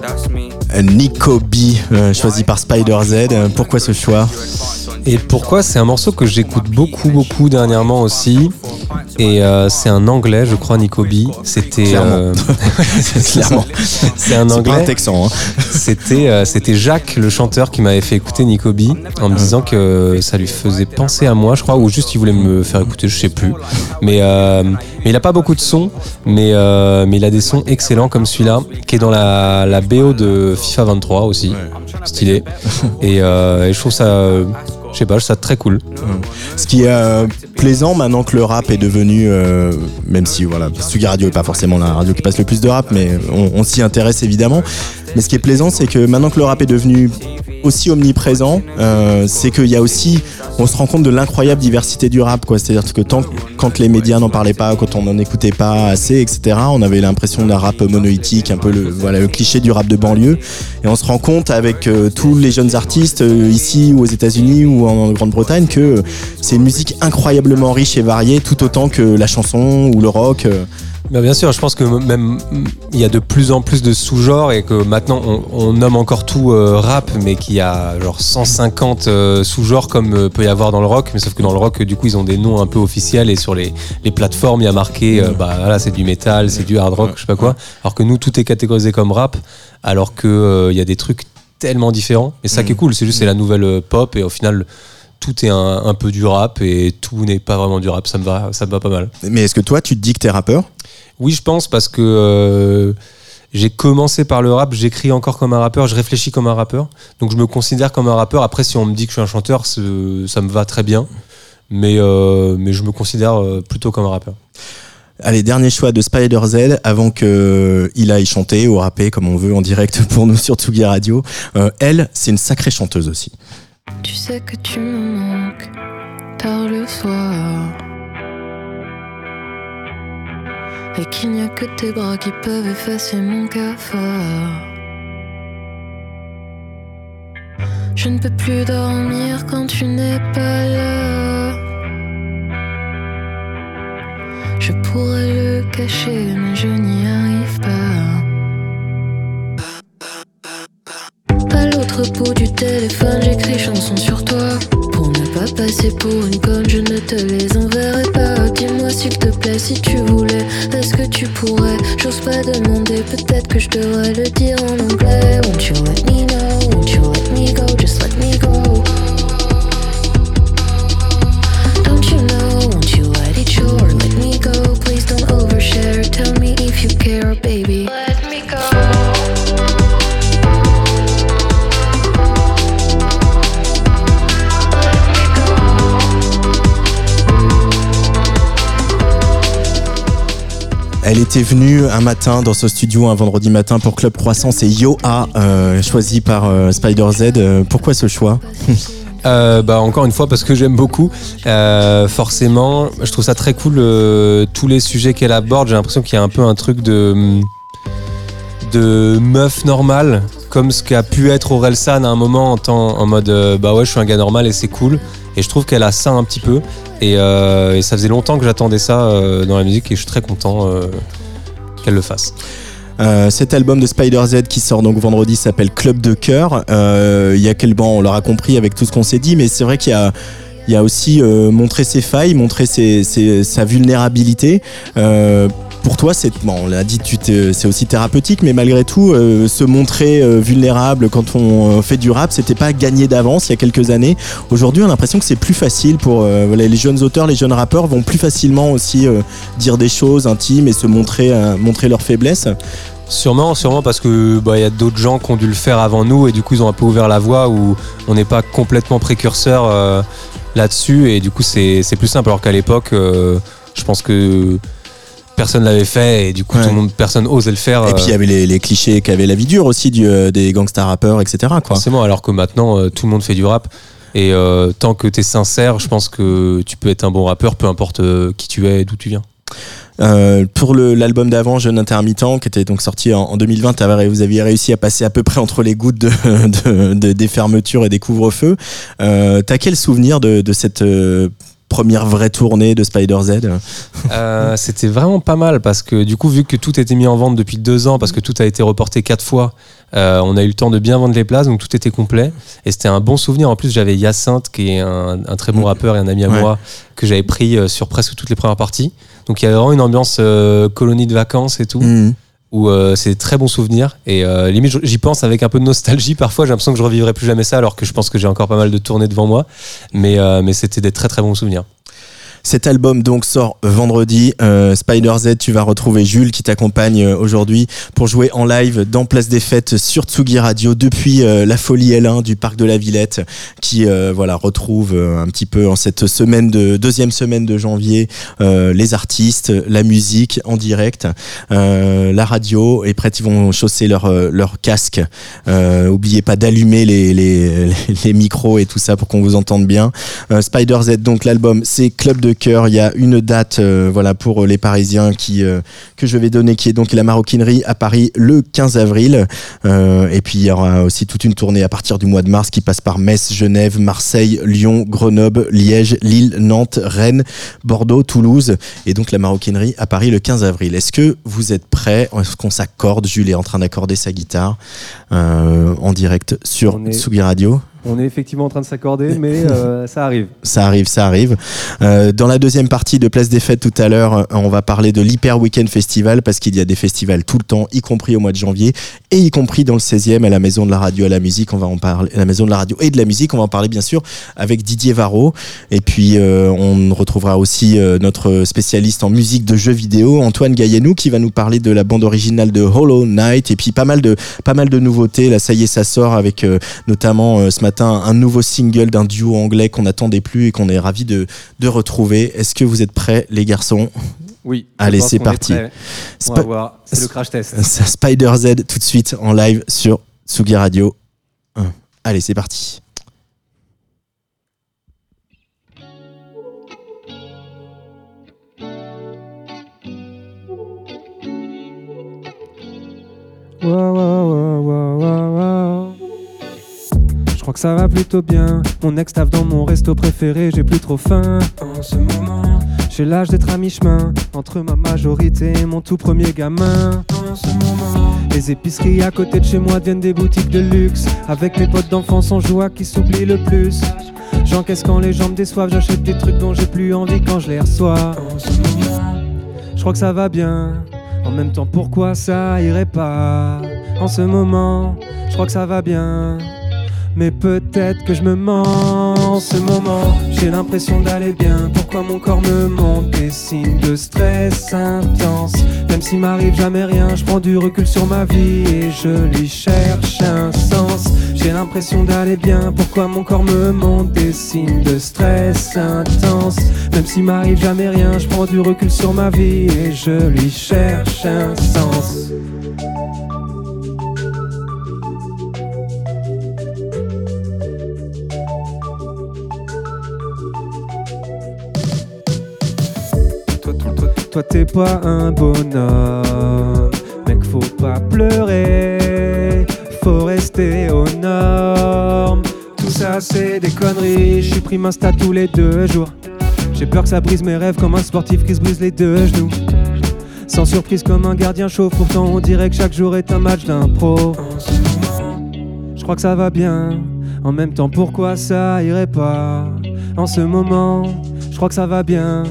that's me. Nico B, euh, choisi par Spider Z. Euh, Pourquoi ce choix? Et pourquoi? C'est un morceau que j'écoute beaucoup, beaucoup dernièrement aussi. Et euh, c'est un anglais, je crois, Nico B. C'était. Clairement. euh, Clairement. C'est un C'est pas un anglais. texan. hein. C'était euh, c'était Jacques, le chanteur, qui m'avait fait écouter Nico B en me disant que ça lui faisait penser à moi, je crois, ou juste il voulait me faire écouter, je sais plus. Mais, mais il a pas beaucoup de sons, mais, mais il a des sons excellents comme celui-là, qui est dans la, la BO de FIFA 23 aussi, stylé. Et, et je trouve ça, je sais pas, je trouve ça très cool. Ce qui est euh, plaisant maintenant que le rap est devenu, euh, même si voilà, Sugi Radio est pas forcément la radio qui passe le plus de rap, mais on, on s'y intéresse évidemment. Mais ce qui est plaisant, c'est que maintenant que le rap est devenu aussi omniprésent, euh, c'est qu'il y a aussi, on se rend compte de l'incroyable diversité du rap, quoi. C'est-à-dire que tant quand les médias n'en parlaient pas, quand on n'en écoutait pas assez, etc., on avait l'impression d'un rap monolithique, un peu le, voilà, le cliché du rap de banlieue. Et on se rend compte avec euh, tous les jeunes artistes euh, ici ou aux États-Unis ou en Grande-Bretagne que euh, c'est une musique incroyablement riche et variée, tout autant que la chanson ou le rock. Bah, bien sûr, je pense que même mm, il y a de plus en plus de sous-genres et que maintenant on, on nomme encore tout euh, rap, mais qu'il y a genre 150 euh, sous-genres comme euh, peut y avoir dans le rock, mais sauf que dans le rock, du coup, ils ont des noms un peu officiels et sur les, les plateformes, il y a marqué, euh, bah voilà, c'est du métal, c'est du hard rock, je sais pas quoi. Alors que nous, tout est catégorisé comme rap, alors que il y a des trucs tellement différents. Et ça qui est cool, c'est juste c'est la nouvelle euh, pop et au final. Tout est un, un peu du rap et tout n'est pas vraiment du rap, ça me va, ça me va pas mal. Mais est-ce que toi, tu te dis que t'es rappeur? Oui, je pense parce que euh, j'ai commencé par le rap, j'écris encore comme un rappeur, je réfléchis comme un rappeur. Donc je me considère comme un rappeur. Après, si on me dit que je suis un chanteur, ça me va très bien. Mais, euh, mais je me considère euh, plutôt comme un rappeur. Allez, dernier choix de Spider Z avant que il aille chanter ou rapper comme on veut en direct pour nous sur Tsugi Radio. Euh, elle, c'est une sacrée chanteuse aussi. Tu sais que tu me manques tard le soir. Et qu'il n'y a que tes bras qui peuvent effacer mon cafard. Je ne peux plus dormir quand tu n'es pas là. Je pourrais le cacher, mais je n'y arrive pas. À l'autre bout du téléphone, j'écris chansons sur toi. Pas passer pour une conne, je ne te les enverrai pas. Dis-moi s'il te plaît si tu voulais. Est-ce que tu pourrais? J'ose pas demander, peut-être que je devrais le dire en anglais. Won't you let me know? Won't you let me go? Just let me go. Don't you know? Won't you let it or let me go? Please don't overshare. Tell me if you care, baby. Elle était venue un matin dans ce studio un vendredi matin pour Club Croissance et Yoa, euh, choisi par euh, Spider Z. Euh, pourquoi ce choix? Bah encore une fois parce que j'aime beaucoup. Forcément, je trouve ça très cool tous les sujets qu'elle aborde. J'ai l'impression qu'il y a un peu un truc de de meuf normale, comme ce qu'a pu être Orelsan à un moment en, temps, en mode euh, bah ouais je suis un gars normal et c'est cool. Et je trouve qu'elle a ça un petit peu. Et, euh, ça faisait longtemps que j'attendais ça euh, dans la musique et je suis très content qu'elle le fasse. Cet album de Spider Z qui sort donc vendredi s'appelle Club de cœur. Il y a quel banc? On l'aura compris avec tout ce qu'on s'est dit, mais c'est vrai qu'il y a aussi montré ses failles, ses- sa vulnérabilité. Pour toi, c'est bon, on l'a dit, t'es- c'est aussi thérapeutique, mais malgré tout, euh, se montrer euh, vulnérable quand on euh, fait du rap, c'était pas gagné d'avance il y a quelques années. Aujourd'hui, on a l'impression que c'est plus facile pour euh, les jeunes auteurs, les jeunes rappeurs vont plus facilement aussi euh, dire des choses intimes et se montrer, euh, montrer leurs faiblesses. Sûrement, sûrement parce que bah, il y a d'autres gens qui ont dû le faire avant nous et du coup ils ont un peu ouvert la voie où on n'est pas complètement précurseur euh, là-dessus et du coup c'est plus simple alors qu'à l'époque euh, je pense que personne l'avait fait et du coup Ouais. tout le monde personne osait le faire. Et puis il y euh, avait les, les clichés qu'avait la vie dure aussi du, euh, des gangsta rappeurs, etc. Quoi. forcément alors que maintenant euh, tout le monde fait du rap et euh, tant que tu es sincère je pense que tu peux être un bon rappeur peu importe euh, qui tu es et d'où tu viens. Euh, pour l'album d'avant, Jeune Intermittent, qui était donc sorti en, en 2020, t'avais- vous aviez réussi à passer à peu près entre les gouttes de, de- de- des fermetures et des couvre-feux. T'as quel souvenir de, de cette première vraie tournée de Spider Z Euh, c'était vraiment pas mal parce que du coup, vu que tout était mis en vente depuis deux ans, parce que tout a été reporté quatre fois, euh, on a eu le temps de bien vendre les places, donc tout était complet. Et c'était un bon souvenir. En plus, j'avais Hyacinthe, qui est un, un très bon Mm. rappeur et un ami à Ouais. moi, que j'avais pris euh, sur presque toutes les premières parties. Donc il y avait vraiment une ambiance euh, colonie de vacances et tout, Mhm. Où euh, c'est très bons souvenirs. Et euh, limite, j'y pense avec un peu de nostalgie parfois. J'ai l'impression que je revivrai plus jamais ça, alors que je pense que j'ai encore pas mal de tournées devant moi. Mais, euh, mais c'était des très très bons souvenirs. Cet album donc sort vendredi. Euh, Spider Z, tu vas retrouver Jules qui t'accompagne euh, aujourd'hui pour jouer en live dans Place des Fêtes sur Tsugi Radio depuis euh, la folie L1 du parc de la Villette, qui euh, voilà retrouve un petit peu en cette semaine de deuxième semaine de janvier les artistes, la musique en direct, la radio et prêt ils vont chausser leur leur casque. Oubliez pas d'allumer les, les les micros et tout ça pour qu'on vous entende bien. Spider Z, donc l'album, c'est Club de cœur. Il y a une date, euh, voilà, pour les Parisiens qui euh, que je vais donner, qui est donc la maroquinerie à Paris le 15 avril. Euh, et puis il y aura aussi toute une tournée à partir du mois de mars qui passe par Metz, Genève, Marseille, Lyon, Grenoble, Liège, Lille, Nantes, Rennes, Bordeaux, Toulouse. Et donc la maroquinerie à Paris le 15 avril. Est-ce que vous êtes prêts? Est-ce qu'on s'accorde? Jules est en train d'accorder sa guitare euh, en direct sur Tsugi Radio. On est effectivement en train de s'accorder, mais euh, ça arrive. Ça arrive, ça arrive. Euh, dans la deuxième partie de Place des Fêtes tout à l'heure, euh, on va parler de l'Hyper Weekend Festival parce qu'il y a des festivals tout le temps, y compris au mois de janvier et y compris dans le 16e à la Maison de la Radio à la musique. On va en parler, à la Maison de la Radio et de la musique. On va en parler bien sûr avec Didier Varro. Et puis euh, on retrouvera aussi notre spécialiste en musique de jeux vidéo, Antoine Gaillenou, qui va nous parler de la bande originale de Hollow Knight et puis pas mal de pas mal de nouveautés. Là, ça y est, ça sort avec notamment ce matin un nouveau single d'un duo anglais qu'on n'attendait plus et qu'on est ravi de, de retrouver. Est-ce que vous êtes prêts, les garçons? Oui. Allez, c'est parti. On va voir. C'est le crash test. Spider Z tout de suite en live sur Sugi Radio. Allez, c'est parti. Wow, wow, wow, crois que ça va plutôt bien. Mon ex taffe dans mon resto préféré, j'ai plus trop faim. En ce moment, j'ai l'âge d'être à mi-chemin entre ma majorité et mon tout premier gamin. En ce moment, les épiceries à côté de chez moi deviennent des boutiques de luxe. Avec mes potes d'enfance, on joue à qui s'oublie le plus. J'encaisse quand les gens me déçoivent, j'achète des trucs dont j'ai plus envie quand je les reçois. En ce moment, je crois que ça va bien. En même temps, pourquoi ça irait pas? En ce moment, je crois que ça va bien. Mais peut-être que je me mens en ce moment. J'ai l'impression d'aller bien. Pourquoi mon corps me montre des signes de stress intense Même s'il m'arrive jamais rien, je prends du recul sur ma vie et je lui cherche un sens. J'ai l'impression d'aller bien. Pourquoi mon corps me montre des signes de stress intense Même s'il m'arrive jamais rien, je prends du recul sur ma vie et je lui cherche un sens. Toi, t'es pas un bonhomme. Mec, faut pas pleurer. Faut rester aux normes. Tout ça, c'est des conneries. Je suis pris Insta tous les deux jours. J'ai peur que ça brise mes rêves comme un sportif qui se brise les deux genoux. Sans surprise comme un gardien chaud, pourtant on dirait que chaque jour est un match d'impro. Je crois que ça va bien, en même temps pourquoi ça irait pas? En ce moment, je crois que ça va bien,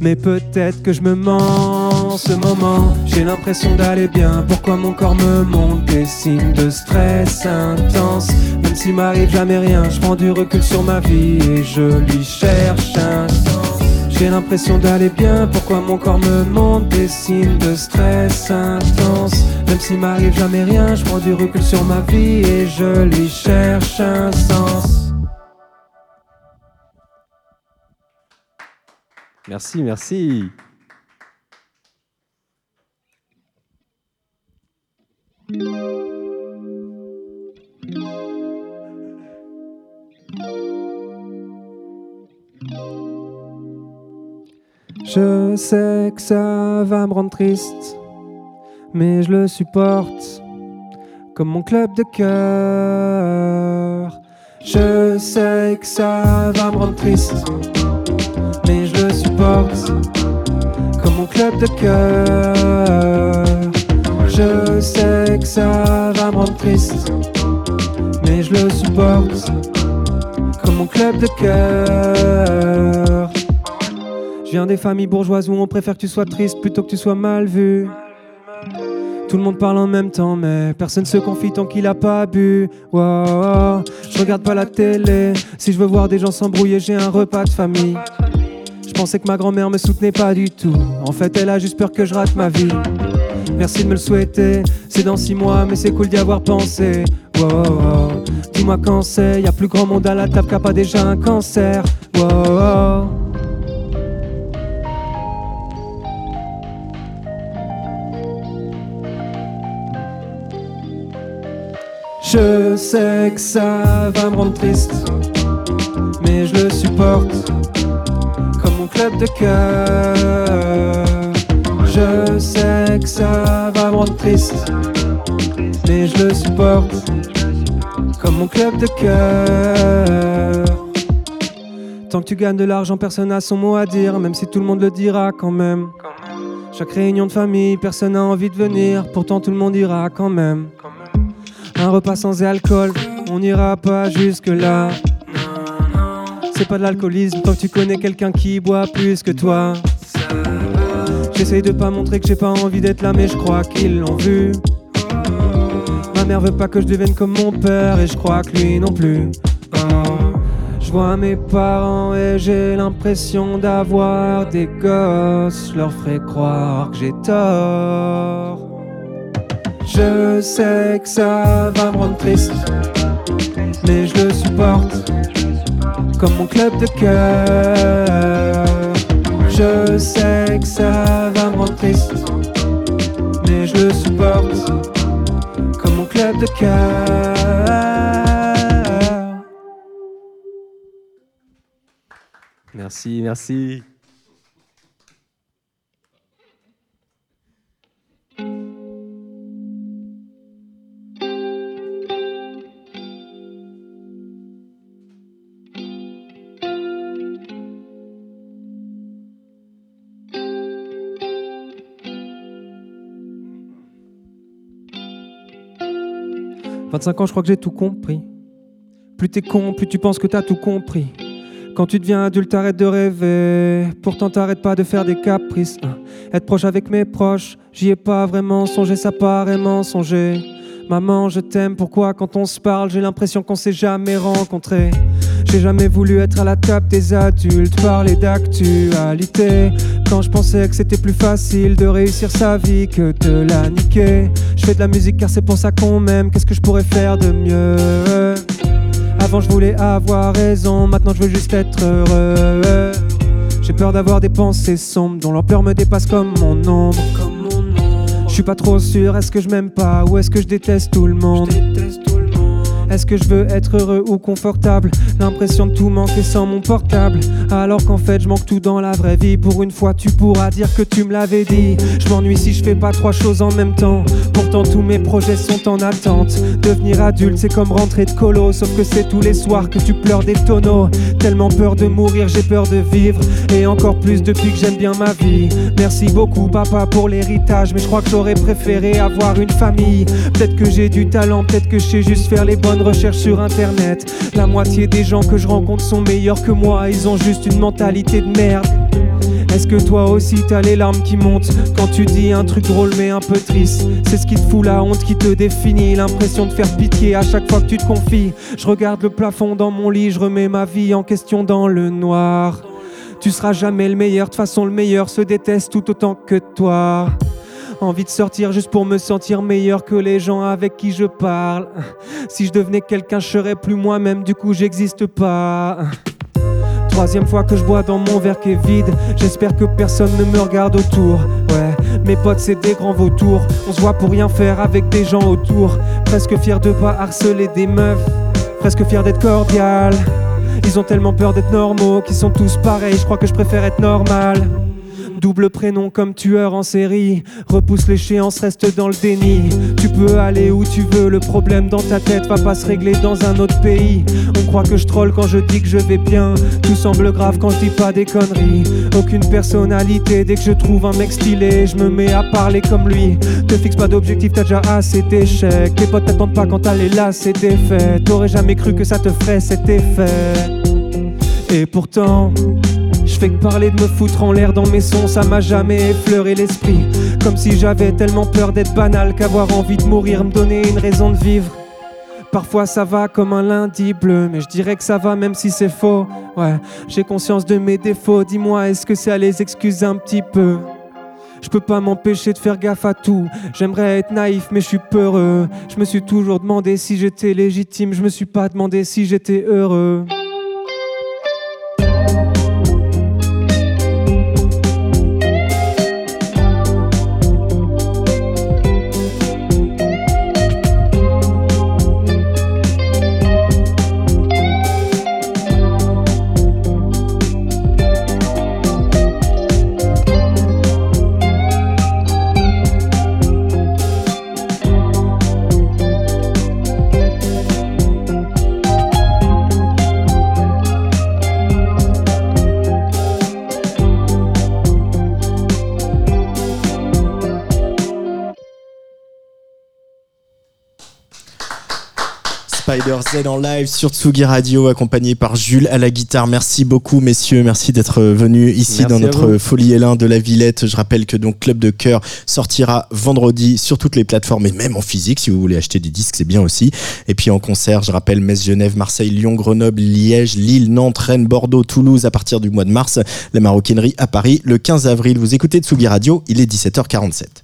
mais peut-être que je me mens en ce moment. J'ai l'impression d'aller bien. Pourquoi mon corps me montre des signes de stress intense? Même s'il m'arrive jamais rien, je prends du recul sur ma vie et je lui cherche un sens. J'ai l'impression d'aller bien, pourquoi mon corps me montre des signes de stress intense? Même s'il m'arrive jamais rien, je prends du recul sur ma vie et je lui cherche un sens. Merci, merci. Je sais que ça va me rendre triste, mais je le supporte comme mon club de cœur. Je sais que ça va me rendre triste, comme mon club de cœur. Je sais que ça va me rendre triste, mais je le supporte comme mon club de cœur. Je viens des familles bourgeoises où on préfère que tu sois triste plutôt que tu sois mal vu. Tout le monde parle en même temps, mais personne se confie tant qu'il a pas bu. Wow, je regarde pas la télé. Si je veux voir des gens s'embrouiller, j'ai un repas de famille. Je pensais que ma grand-mère me soutenait pas du tout. En fait, elle a juste peur que je rate ma vie. Merci de me le souhaiter. C'est dans six mois, mais c'est cool d'y avoir pensé. Wow, dis-moi quand c'est. Y a plus grand monde à la table qui a pas déjà un cancer. Wow. Je sais que ça va me rendre triste, mais je le supporte mon club de cœur. Je sais que ça va me rendre triste, mais je le supporte comme mon club de cœur. Tant que tu gagnes de l'argent, personne n'a son mot à dire, même si tout le monde le dira quand même. Chaque réunion de famille, personne n'a envie de venir, pourtant tout le monde ira quand même. Un repas sans alcool, on n'ira pas jusque là. C'est pas de l'alcoolisme tant tu connais quelqu'un qui boit plus que toi. J'essaye de pas montrer que j'ai pas envie d'être là, mais je crois qu'ils l'ont vu. Ma mère veut pas que je devienne comme mon père, et je crois que lui non plus. Je vois mes parents et j'ai l'impression d'avoir des gosses. Je leur ferai croire que j'ai tort. Je sais que ça va me rendre triste, mais je le supporte comme mon club de cœur. Je sais que ça va me triste, mais je le supporte comme mon club de cœur. Merci, merci. « 25 ans, je crois que j'ai tout compris. Plus t'es con, plus tu penses que t'as tout compris. Quand tu deviens adulte, t'arrêtes de rêver. Pourtant, t'arrêtes pas de faire des caprices. hein. Être proche avec mes proches, j'y ai pas vraiment songé, ça paraît mensonger. Maman, je t'aime, pourquoi quand on se parle, j'ai l'impression qu'on s'est jamais rencontrés. J'ai jamais voulu être à la table des adultes, parler d'actualité. Quand je pensais que c'était plus facile de réussir sa vie que de la niquer. Je fais de la musique car c'est pour ça qu'on m'aime, qu'est-ce que je pourrais faire de mieux? Avant je voulais avoir raison, maintenant je veux juste être heureux. J'ai peur d'avoir des pensées sombres dont l'ampleur me dépasse comme mon ombre. Je suis pas trop sûr, est-ce que je m'aime pas ou est-ce que je déteste tout le monde? Est-ce que je veux être heureux ou confortable? L'impression de tout manquer sans mon portable. Alors qu'en fait je manque tout dans la vraie vie. Pour une fois tu pourras dire que tu me l'avais dit. Je m'ennuie si je fais pas trois choses en même temps Tous mes projets sont en attente. Devenir adulte c'est comme rentrer de colo Sauf que c'est tous les soirs que tu pleures des tonneaux. Tellement peur de mourir j'ai peur de vivre Et encore plus depuis que j'aime bien ma vie. Merci beaucoup papa pour l'héritage Mais je crois que j'aurais préféré avoir une famille. Peut-être que j'ai du talent, peut-être que je sais juste faire les bonnes recherches sur internet. La moitié des gens que je rencontre sont meilleurs que moi Ils ont juste une mentalité de merde Est-ce que toi aussi t'as les larmes qui montent quand tu dis un truc drôle mais un peu triste? C'est ce qui te fout la honte qui te définit, l'impression de faire pitié à chaque fois que tu te confies. Je regarde le plafond dans mon lit, je remets ma vie en question dans le noir. Tu seras jamais le meilleur, de toute façon le meilleur se déteste tout autant que toi. Envie de sortir juste pour me sentir meilleur que les gens avec qui je parle. Si je devenais quelqu'un, je serais plus moi-même, du coup j'existe pas. Troisième fois que je bois dans mon verre qui est vide. J'espère que personne ne me regarde autour. Ouais, mes potes c'est des grands vautours. On se voit pour rien faire avec des gens autour. Presque fier de pas harceler des meufs. Presque fier d'être cordial. Ils ont tellement peur d'être normaux qu'ils sont tous pareils. Je crois que je préfère être normal. Double prénom comme tueur en série. Repousse l'échéance, reste dans le déni. Tu peux aller où tu veux, le problème dans ta tête va pas se régler dans un autre pays. On croit que je troll quand je dis que je vais bien. Tout semble grave quand je dis pas des conneries. Aucune personnalité, dès que je trouve un mec stylé, je me mets à parler comme lui. Te fixe pas d'objectif, t'as déjà assez d'échecs. Tes potes t'attendent pas quand t'allais là, c'est défait. T'aurais jamais cru que ça te ferait cet effet. Et pourtant. Parler de me foutre en l'air dans mes sons, ça m'a jamais effleuré l'esprit. Comme si j'avais tellement peur d'être banal qu'avoir envie de mourir me donnait une raison de vivre. Parfois ça va comme un lundi bleu, mais je dirais que ça va même si c'est faux. Ouais, j'ai conscience de mes défauts, dis-moi, est-ce que à les excuser un petit peu? Je peux pas m'empêcher de faire gaffe à tout. J'aimerais être naïf, mais je suis peureux. Je me suis toujours demandé si j'étais légitime. Je me suis pas demandé si j'étais heureux. Spider Z en live sur Tsugi Radio, accompagné par Jules à la guitare. Merci beaucoup, messieurs. Merci d'être venus ici Merci dans notre folie Élin de la Villette. Je rappelle que donc Club de Cœur sortira vendredi sur toutes les plateformes et même en physique. Si vous voulez acheter des disques, c'est bien aussi. Et puis en concert, je rappelle Metz, Genève, Marseille, Lyon, Grenoble, Liège, Lille, Nantes, Rennes, Bordeaux, Toulouse à partir du mois de mars. La maroquinerie à Paris le 15 avril. Vous écoutez Tsugi Radio, il est 17h47.